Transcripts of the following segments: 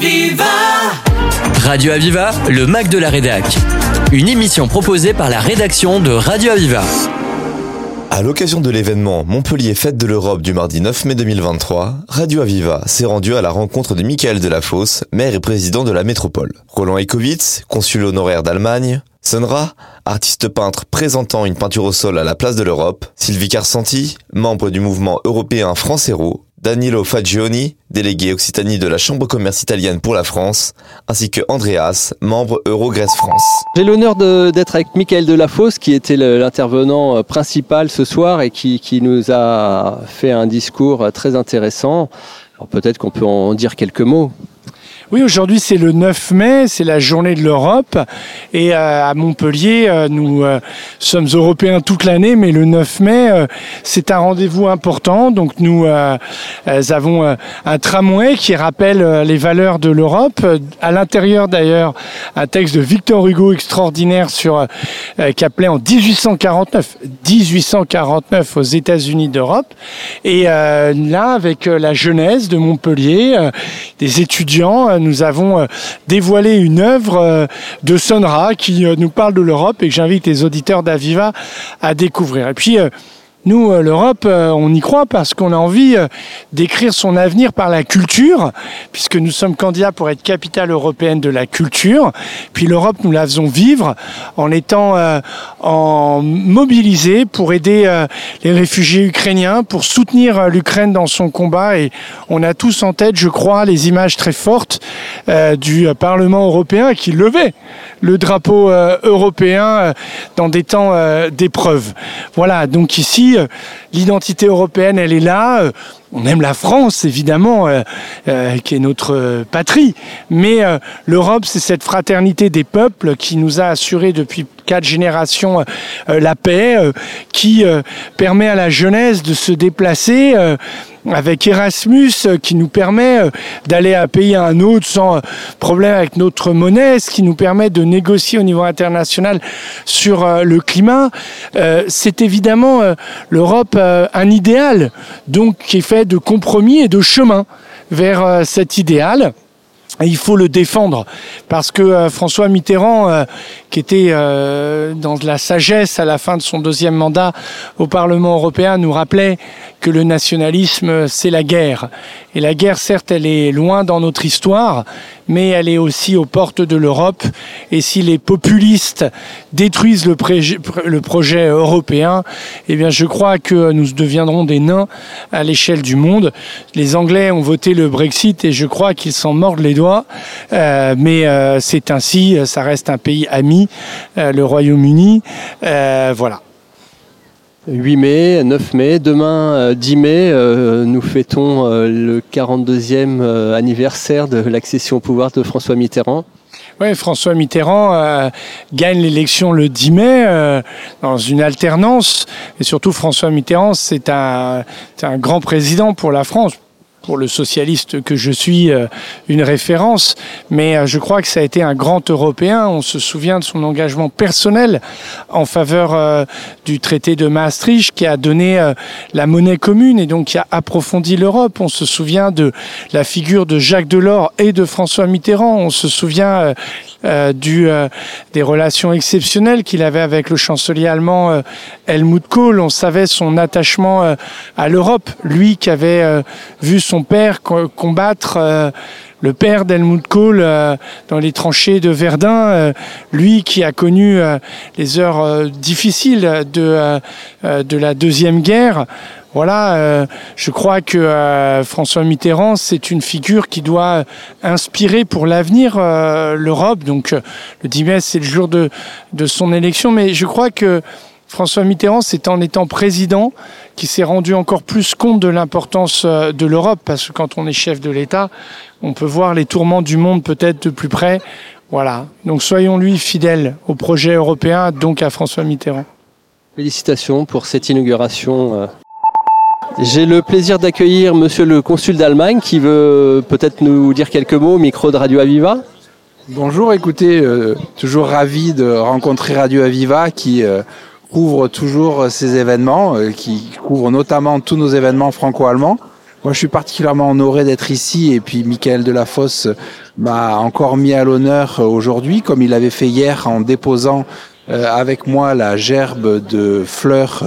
Aviva Radio Aviva, le Mac de la Rédac. Une émission proposée par la rédaction de Radio Aviva. À l'occasion de l'événement Montpellier Fête de l'Europe du mardi 9 mai 2023, Radio Aviva s'est rendu à la rencontre de Michael Delafosse, maire et président de la métropole. Roland Ekowitz, consul honoraire d'Allemagne, Sonra, artiste peintre présentant une peinture au sol à la place de l'Europe, Sylvie Carsanti, membre du mouvement européen France Héros, Danilo Fagioni, délégué Occitanie de la Chambre commerce italienne pour la France, ainsi que Andreas, membre Eurogrèce France. J'ai l'honneur d'être avec Michael Delafosse, qui était l'intervenant euh, principal ce soir et qui, qui, nous a fait un discours euh, très intéressant. Peut-être qu'on peut en dire quelques mots. Oui, aujourd'hui c'est le 9 mai, c'est la journée de l'Europe. Et euh, à Montpellier, euh, nous euh, sommes européens toute l'année, mais le 9 mai, c'est un rendez-vous important. Donc nous avons un tramway qui rappelle les valeurs de l'Europe. À l'intérieur d'ailleurs, un texte de Victor Hugo extraordinaire sur qui appelait en 1849, 1849 aux États-Unis d'Europe. Et là, avec la jeunesse de Montpellier, des étudiants, nous avons euh, dévoilé une œuvre euh, de Sonra qui euh, nous parle de l'Europe et que j'invite les auditeurs d'Aviva à découvrir. Et puis, nous, euh, l'Europe, euh, on y croit parce qu'on a envie euh, d'écrire son avenir par la culture, puisque nous sommes candidats pour être capitale européenne de la culture. Puis l'Europe, nous la faisons vivre en étant en mobilisés pour aider les réfugiés ukrainiens, pour soutenir l'Ukraine dans son combat. Et on a tous en tête, je crois, les images très fortes du Parlement européen qui levait le drapeau européen dans des temps d'épreuve. Voilà, donc ici, euh, l'identité européenne, elle est là. Euh, on aime la France, évidemment, euh, qui est notre patrie. Mais l'Europe, c'est cette fraternité des peuples qui nous a assuré depuis quatre générations la paix, qui permet à la jeunesse de se déplacer avec Erasmus euh, qui nous permet euh, d'aller à un pays à un autre sans euh, problème avec notre monnaie, ce qui nous permet de négocier au niveau international sur le climat. C'est évidemment l'Europe un idéal, donc qui est fait de compromis et de chemin vers cet idéal. Et il faut le défendre parce que François Mitterrand, qui était dans la sagesse à la fin de son deuxième mandat au Parlement européen, nous rappelait que le nationalisme, c'est la guerre. Et la guerre, certes, elle est loin dans notre histoire, mais elle est aussi aux portes de l'Europe. Et si les populistes détruisent le, projet européen, eh bien, je crois que nous deviendrons des nains à l'échelle du monde. Les Anglais ont voté le Brexit et je crois qu'ils s'en mordent les doigts. Euh, mais euh, c'est ainsi, ça reste un pays ami, euh, le Royaume-Uni. voilà. 8 mai, 9 mai, demain 10 euh, mai, euh, nous fêtons euh, le 42e anniversaire de l'accession au pouvoir de François Mitterrand. Oui, François Mitterrand gagne l'élection le 10 mai dans une alternance. Et surtout, François Mitterrand, c'est un, un grand président pour la France pour le socialiste que je suis euh, une référence, mais euh, je crois que ça a été un grand Européen. On se souvient de son engagement personnel en faveur euh, du traité de Maastricht qui a donné la monnaie commune et donc qui a approfondi l'Europe. On se souvient de la figure de Jacques Delors et de François Mitterrand. On se souvient des relations exceptionnelles qu'il avait avec le chancelier allemand Helmut Kohl. On savait son attachement à l'Europe, lui qui avait vu son père combattre euh, le père d'Helmut Kohl euh, dans les tranchées de Verdun, euh, lui qui a connu les heures difficiles de, de la Deuxième Guerre. Voilà, je crois que François Mitterrand, c'est une figure qui doit inspirer pour l'avenir l'Europe. Donc le 10 mai, c'est le jour de, de son élection, mais je crois que François Mitterrand, c'est en étant président qui s'est rendu encore plus compte de l'importance euh, de l'Europe, parce que quand on est chef de l'État, on peut voir les tourments du monde peut-être de plus près. Voilà. Donc soyons-lui fidèles au projet européen, donc à François Mitterrand. Félicitations pour cette inauguration. Euh. J'ai le plaisir d'accueillir monsieur le consul d'Allemagne qui veut peut-être nous dire quelques mots au micro de Radio Aviva. Bonjour, écoutez, euh, toujours ravi de rencontrer Radio Aviva qui couvre toujours ces événements, euh, qui couvre notamment tous nos événements franco-allemands. Moi, je suis particulièrement honoré d'être ici et puis Michael Delafosse m'a encore mis à l'honneur aujourd'hui, comme il l'avait fait hier en déposant euh, avec moi la gerbe de fleurs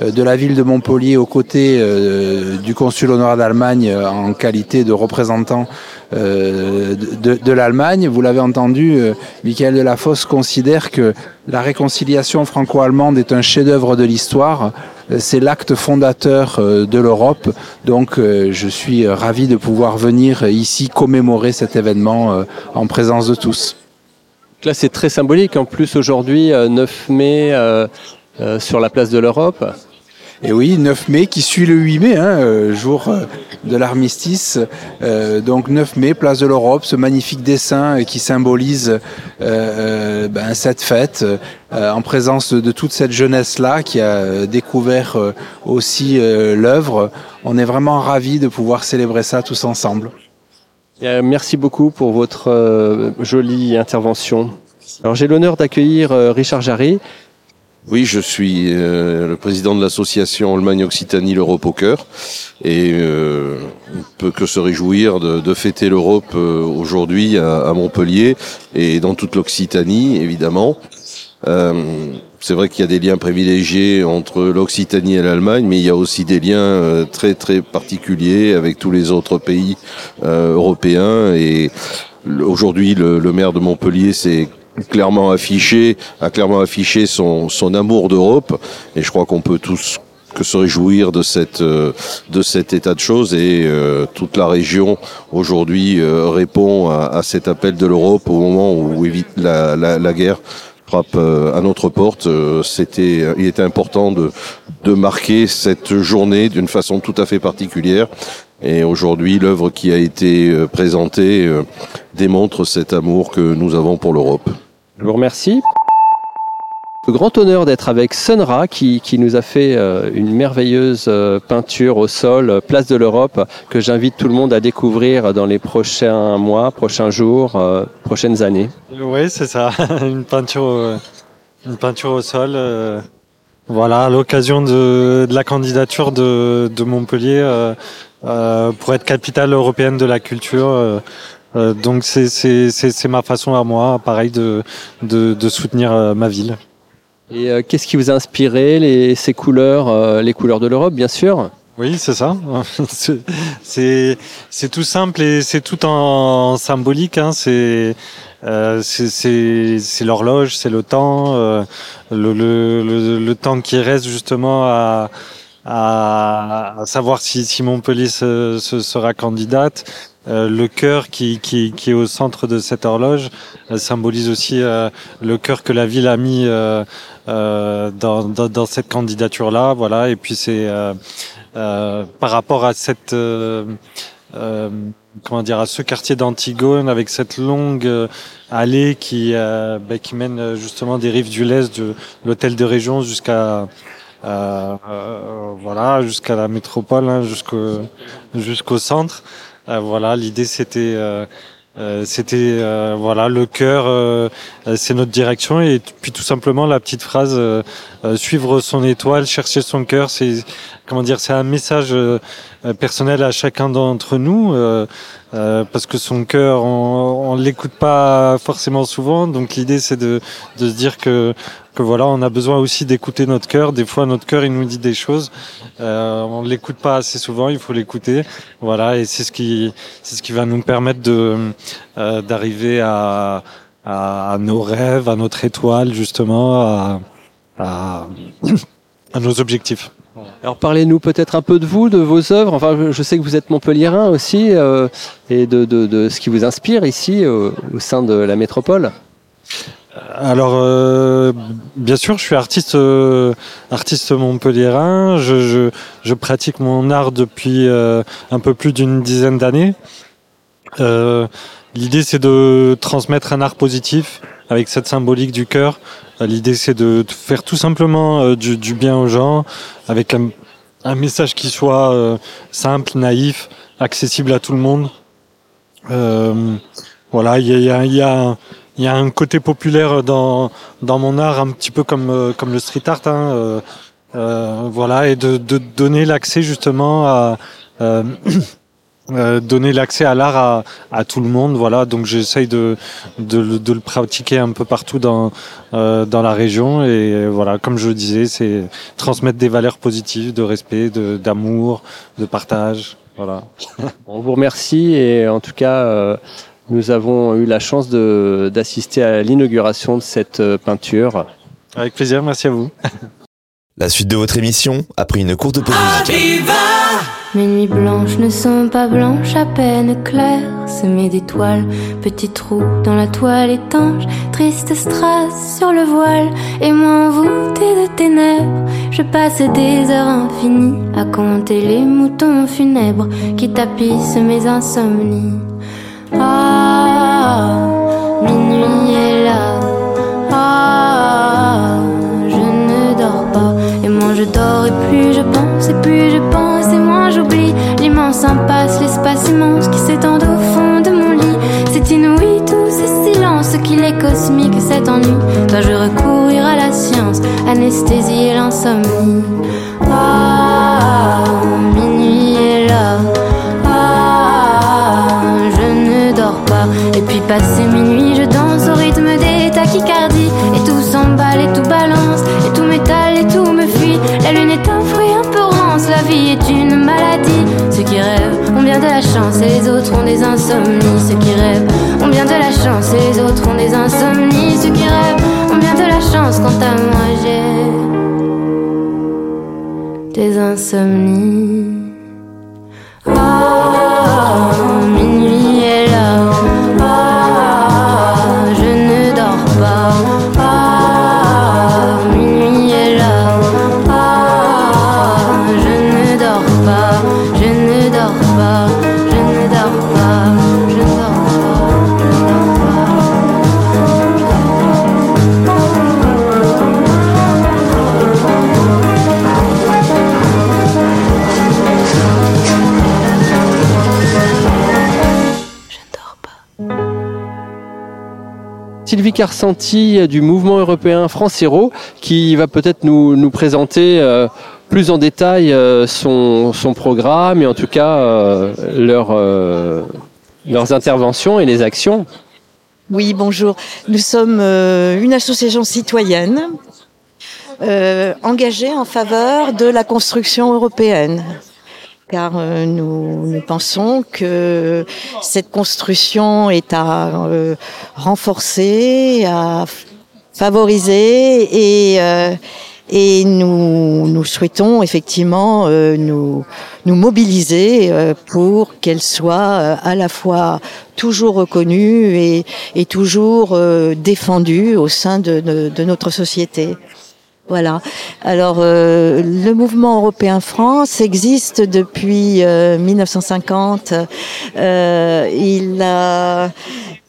euh, de la ville de Montpellier aux côtés euh, du consul honoraire d'Allemagne en qualité de représentant de, de l'Allemagne. Vous l'avez entendu, Michael Delafosse considère que la réconciliation franco-allemande est un chef-d'œuvre de l'histoire. C'est l'acte fondateur de l'Europe. Donc, je suis ravi de pouvoir venir ici commémorer cet événement en présence de tous là, c'est très symbolique. En plus, aujourd'hui, 9 euh, mai, euh, euh, sur la place de l'Europe. Et oui, 9 mai qui suit le 8 mai, hein, jour de l'armistice. donc 9 mai, place de l'Europe, ce magnifique dessin qui symbolise ben, cette fête en présence de toute cette jeunesse-là qui a découvert aussi l'œuvre. On est vraiment ravis de pouvoir célébrer ça tous ensemble. Merci beaucoup pour votre euh, jolie intervention. Alors j'ai l'honneur d'accueillir euh, Richard Jarry. Oui, je suis euh, le président de l'association Allemagne-Occitanie l'Europe au cœur et euh, on peut que se réjouir de, de fêter l'Europe aujourd'hui à, à, Montpellier et dans toute l'Occitanie évidemment. C'est vrai qu'il y a des liens privilégiés entre l'Occitanie et l'Allemagne, mais il y a aussi des liens euh, très très particuliers avec tous les autres pays euh, européens. Et aujourd'hui, le, maire de Montpellier s'est clairement affiché, a clairement affiché son, son amour d'Europe. Et je crois qu'on peut tous que se réjouir de cette euh, de cet état de choses et toute la région aujourd'hui répond à, cet appel de l'Europe au moment où évite la, la guerre frappe euh, à notre porte. Euh, c'était, il était important de, de marquer cette journée d'une façon tout à fait particulière. Et aujourd'hui, l'œuvre qui a été euh, présentée démontre cet amour que nous avons pour l'Europe. Je vous remercie. Grand honneur d'être avec Sunra qui, qui, nous a fait euh, une merveilleuse euh, peinture au sol, euh, Place de l'Europe, que j'invite tout le monde à découvrir dans les prochains mois, prochains jours, prochaines années. Oui, c'est ça, une peinture, une peinture au sol. voilà, à l'occasion de, la candidature de, de Montpellier pour être capitale européenne de la culture. donc c'est ma façon à moi, pareil, de, de soutenir ma ville. Et euh, qu'est-ce qui vous a inspiré les, ces couleurs, euh, les couleurs de l'Europe, bien sûr? Oui, c'est ça. c'est c'est tout simple et c'est tout en symbolique. Hein. C'est euh, c'est l'horloge, c'est le temps, euh, le, le, le, temps qui reste justement à, à, savoir si, si Montpellier se, sera candidate. Euh, le cœur qui, qui, qui, est au centre de cette horloge euh, symbolise aussi euh, le cœur que la ville a mis dans, dans, dans, cette candidature-là. Voilà. Et puis c'est par rapport à cette comment dire à ce quartier d'Antigone avec cette longue allée qui bah, qui mène justement des rives du Lez de l'hôtel de région jusqu'à voilà jusqu'à la métropole hein, jusqu'au jusqu'au centre euh, voilà, l'idée c'était euh, euh, c'était voilà le cœur, c'est notre direction. Et puis tout simplement la petite phrase suivre son étoile, chercher son cœur, c'est comment dire, c'est un message personnel à chacun d'entre nous parce que son cœur on, on l'écoute pas forcément souvent, donc l'idée c'est de de se dire que que voilà, on a besoin aussi d'écouter notre cœur. Des fois, notre cœur, il nous dit des choses. Euh, on ne l'écoute pas assez souvent. Il faut l'écouter. Voilà, et c'est ce qui, c'est ce qui va nous permettre de euh, d'arriver à, à, nos rêves, à notre étoile, justement, à, à, à nos objectifs. Alors parlez-nous peut-être un peu de vous, de vos œuvres. Enfin, je sais que vous êtes montpelliérain aussi, euh, et de, de, de, ce qui vous inspire ici au sein de la métropole alors, euh, bien sûr, je suis artiste, euh, artiste montpelliérain. Je, je, je, pratique mon art depuis euh, un peu plus d'une dizaine d'années. L'idée, c'est de transmettre un art positif avec cette symbolique du cœur. L'idée, c'est de faire tout simplement du, du, bien aux gens avec un, un message qui soit simple, naïf, accessible à tout le monde. voilà, il y a, y a il y a un côté populaire dans dans mon art un petit peu comme euh, comme le street art hein, euh, euh, voilà et de, de donner l'accès justement à Euh, donner l'accès à l'art à, à, tout le monde. Voilà, donc j'essaye de, de, de, le pratiquer un peu partout dans, euh, dans la région. Et voilà, comme je le disais, c'est transmettre des valeurs positives de respect, d'amour, de, partage. Voilà. On vous remercie et en tout cas, euh, nous avons eu la chance d'assister à l'inauguration de cette euh, peinture. Avec plaisir, merci à vous. La suite de votre émission, après une courte pause musicale. Mes nuits blanches ne sont pas blanches, à peine claires, semées d'étoiles, petits trous dans la toile étanche, triste strass sur le voile, et moi envoûtée de ténèbres, je passe des heures infinies à compter les moutons funèbres qui tapissent mes insomnies. Ah, minuit est là, ah, je ne dors pas, et moins je dors et plus je pense, et plus je pense l'immense impasse, l'espace immense qui s'étend au fond de mon lit. C'est inouï tous ces silences qu'il est cosmique cet ennui. Dois-je recourir à la science, anesthésie et l'insomnie insomnies. Ceux qui rêvent ont bien de la chance les autres ont des insomnies. Ceux qui rêvent ont bien de la chance. Quant à moi, j'ai des insomnies. Carcenti du mouvement européen France Héros qui va peut-être nous, nous, présenter euh, plus en détail euh, son, son, programme et en tout cas euh, leur, leurs interventions et les actions. Oui, bonjour. Nous sommes une association citoyenne engagée en faveur de la construction européenne car euh, nous, pensons que cette construction est à euh, renforcer, à favoriser et euh, et nous, nous souhaitons effectivement nous, mobiliser pour qu'elle soit à la fois toujours reconnue et, toujours défendue au sein de notre société. Voilà. Alors, euh, le mouvement européen France existe depuis 1950. Euh, euh, il a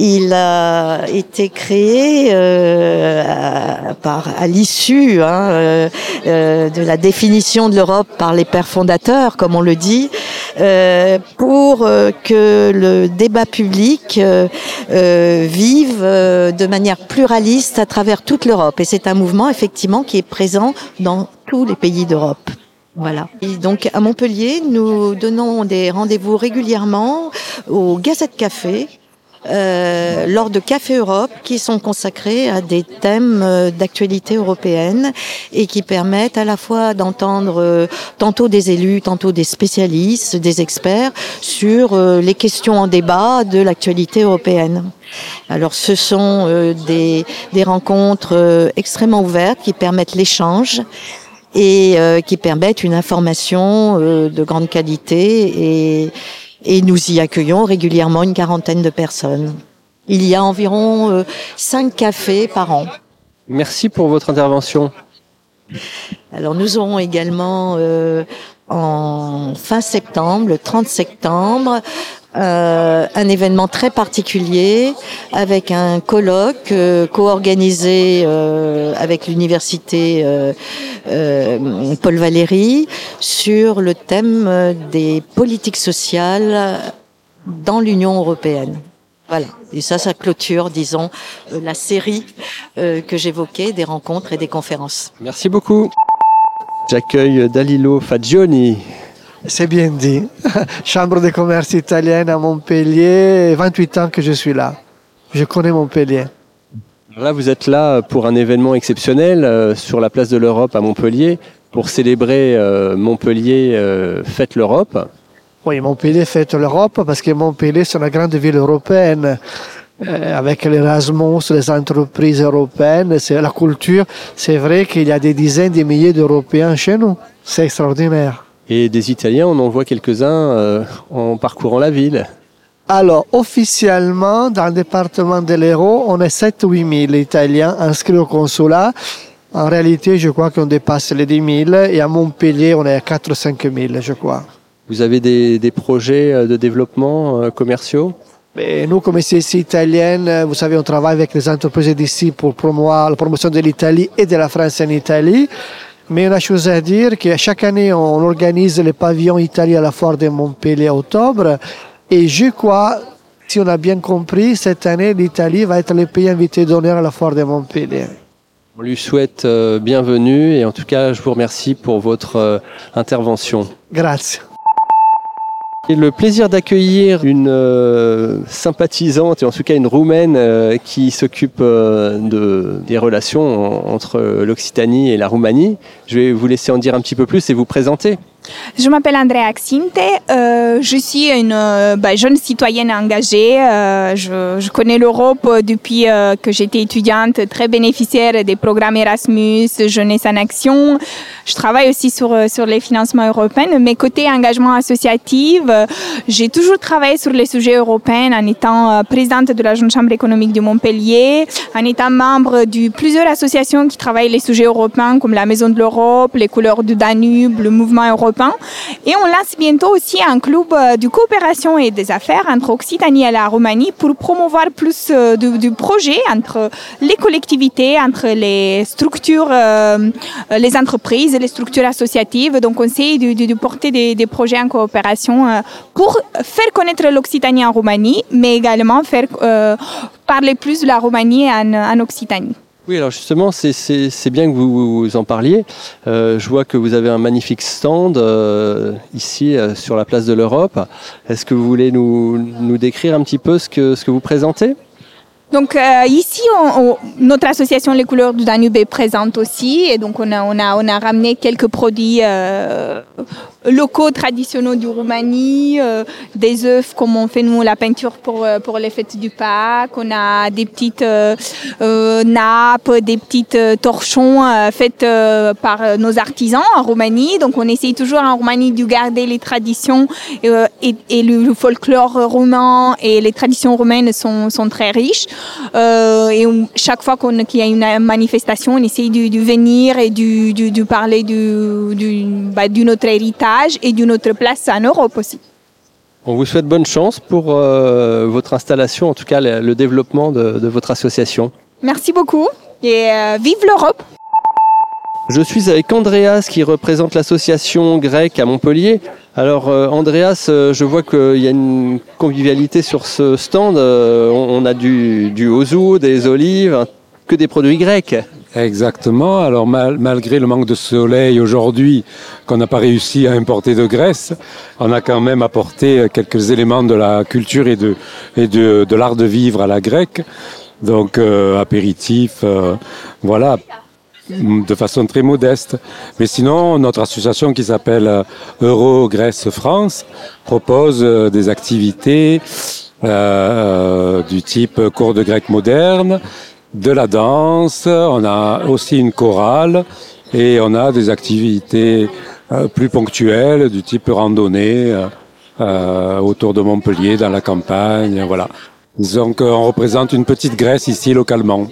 il a été créé euh, à, par, à l'issue hein, euh, euh, de la définition de l'Europe par les pères fondateurs, comme on le dit, euh, pour euh, que le débat public vive de manière pluraliste à travers toute l'Europe. Et c'est un mouvement effectivement qui est présent dans tous les pays d'Europe. Voilà. Et donc à Montpellier, nous donnons des rendez-vous régulièrement au Gazette Café euh, lors de Café Europe qui sont consacrés à des thèmes euh, d'actualité européenne et qui permettent à la fois d'entendre euh, tantôt des élus, tantôt des spécialistes, des experts sur les questions en débat de l'actualité européenne. Alors ce sont des, des rencontres extrêmement ouvertes qui permettent l'échange et qui permettent une information de grande qualité et et nous y accueillons régulièrement une quarantaine de personnes. Il y a environ euh, cinq cafés par an. Merci pour votre intervention. Alors nous aurons également euh, en fin septembre, le 30 septembre, euh, un événement très particulier avec un colloque euh, co-organisé euh, avec l'université euh, Paul Valéry sur le thème des politiques sociales dans l'Union européenne. Voilà. Et ça, ça clôture, disons, la série que j'évoquais des rencontres et des conférences. Merci beaucoup. J'accueille Dalilo Fagioni C'est bien dit. Chambre de commerce italienne à Montpellier, 28 ans que je suis là. Je connais Montpellier. Là, vous êtes là pour un événement exceptionnel euh, sur la place de l'Europe à Montpellier pour célébrer euh, Montpellier euh, Fête l'Europe. Oui, Montpellier fête l'Europe parce que Montpellier, c'est une grande ville européenne. Euh, avec l'Erasmus, les entreprises européennes, c'est la culture. C'est vrai qu'il y a des dizaines de milliers d'Européens chez nous. C'est extraordinaire. Et des Italiens, on en voit quelques-uns euh, en parcourant la ville. Alors, officiellement, dans le département de l'Hérault, on est 7-8 000 Italiens inscrits au consulat. En réalité, je crois qu'on dépasse les 10 000 et à Montpellier, on est à 4-5 000, je crois. Vous avez des, des projets euh, de développement euh, commerciaux? Mais nous, comme CSI italienne, vous savez, on travaille avec les entreprises d'ici pour promouvoir la promotion de l'Italie et de la France en Italie. Mais une chose à dire, que chaque année, on organise le pavillon Italie à la foire de Montpellier en octobre. Et je crois, si on a bien compris, cette année, l'Italie va être le pays invité d'honneur à la foire de Montpellier. On lui souhaite euh, bienvenue et en tout cas, je vous remercie pour votre euh, intervention. Grazie. J'ai le plaisir d'accueillir une euh, sympathisante et en tout cas une roumaine euh, qui s'occupe euh, de, des relations en- entre l'Occitanie et la Roumanie. Je vais vous laisser en dire un petit peu plus et vous présenter. Je m'appelle Andrea Axinte, euh, je suis une euh, bah, jeune citoyenne engagée. Euh, je, connais l'Europe depuis que j'étais étudiante, très bénéficiaire des programmes Erasmus, Jeunesse en Action. Je travaille aussi sur, sur les financements européens. Mais côté engagement associatif, j'ai toujours travaillé sur les sujets européens en étant présidente de la Jeune Chambre économique de Montpellier, en étant membre de plusieurs associations qui travaillent les sujets européens comme la Maison de l'Europe, les couleurs du Danube, le mouvement européen. Et on lance bientôt aussi un club euh, de coopération et des affaires entre Occitanie et la Roumanie pour promouvoir plus euh, du, du projet entre les collectivités, entre les structures, euh, les entreprises, les structures associatives. Donc on essaie de, de- de porter des, projets en coopération pour faire connaître l'Occitanie en Roumanie, mais également faire parler plus de la Roumanie en Occitanie. Oui, alors justement, c'est- bien que vous, en parliez. Euh, je vois que vous avez un magnifique stand euh, ici euh, sur la place de l'Europe. Est-ce que vous voulez nous, décrire un petit peu ce que, vous présentez? Donc ici, on- notre association Les Couleurs du Danube est présente aussi, et donc on a, ramené quelques produits locaux traditionnels du Roumanie, euh, des œufs comme on fait nous la peinture pour euh, pour les fêtes du Pâques. On a des petites euh, euh, nappes, des petites euh, torchons faites par nos artisans en Roumanie. Donc on essaye toujours en Roumanie de garder les traditions et, et le, folklore roumain et les traditions roumaines sont, sont très riches. Et chaque fois qu'on- qu'il y a une manifestation, on essaye de, de venir et de, de, de parler du, du, bah, de notre héritage et de notre place en Europe aussi. On vous souhaite bonne chance pour euh, votre installation, en tout cas le, le développement de, de votre association. Merci beaucoup et euh, vive l'Europe! Je suis avec Andreas qui représente l'association grecque à Montpellier. Alors euh, Andreas, je vois qu'il y a une convivialité sur ce stand. On, on a du, du des olives, que des produits grecs. Exactement. Alors mal- malgré le manque de soleil aujourd'hui qu'on n'a pas réussi à importer de Grèce, on a quand même apporté quelques éléments de la culture et de, et de, de l'art de vivre à la grecque. Donc euh, apéritif, euh, voilà, de façon très modeste. Mais sinon, notre association qui s'appelle euh, Euro Grèce France propose euh, des activités euh, euh, du type cours de grec moderne, de la danse, on a aussi une chorale et on a des activités euh, plus ponctuelles du type randonnée euh, euh, autour de Montpellier, dans la campagne, voilà. Disons qu'on représente une petite Grèce ici localement.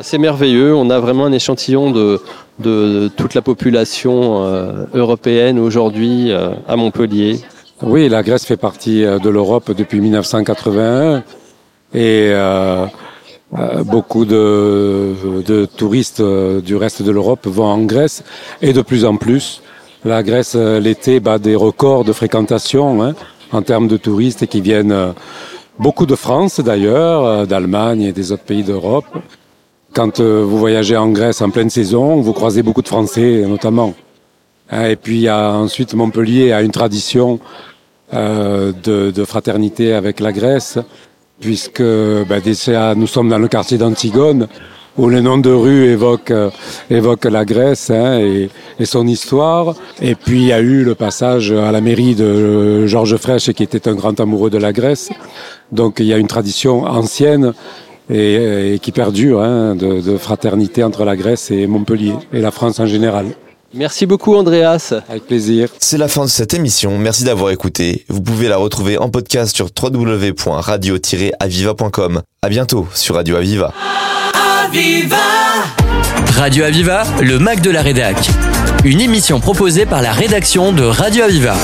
C'est merveilleux. On a vraiment un échantillon de, de, toute la population euh, européenne aujourd'hui à Montpellier. Oui, la Grèce fait partie de l'Europe depuis 1981 et euh, beaucoup de, de touristes euh, du reste de l'Europe vont en Grèce et de plus en plus. La Grèce, euh, l'été, bat des records de fréquentation hein, en termes de touristes qui viennent beaucoup de France d'ailleurs, d'Allemagne et des autres pays d'Europe. Quand vous voyagez en Grèce en pleine saison, vous croisez beaucoup de Français notamment. Hein, et puis ensuite Montpellier a une tradition de, fraternité avec la Grèce, puisque ben, nous sommes dans le quartier d'Antigone, où le nom de rue évoque, euh, la Grèce hein, et, son histoire. Et puis il y a eu le passage à la mairie de Georges Frêche, qui était un grand amoureux de la Grèce. Donc il y a une tradition ancienne et, et qui perdure hein, de, de fraternité entre la Grèce et Montpellier, et la France en général. Merci beaucoup Andreas. Avec plaisir. C'est la fin de cette émission. Merci d'avoir écouté. Vous pouvez la retrouver en podcast sur www.radio-aviva.com. À bientôt sur Radio Aviva. Aviva Radio Aviva, le Mac de la Rédac. Une émission proposée par la rédaction de Radio Aviva.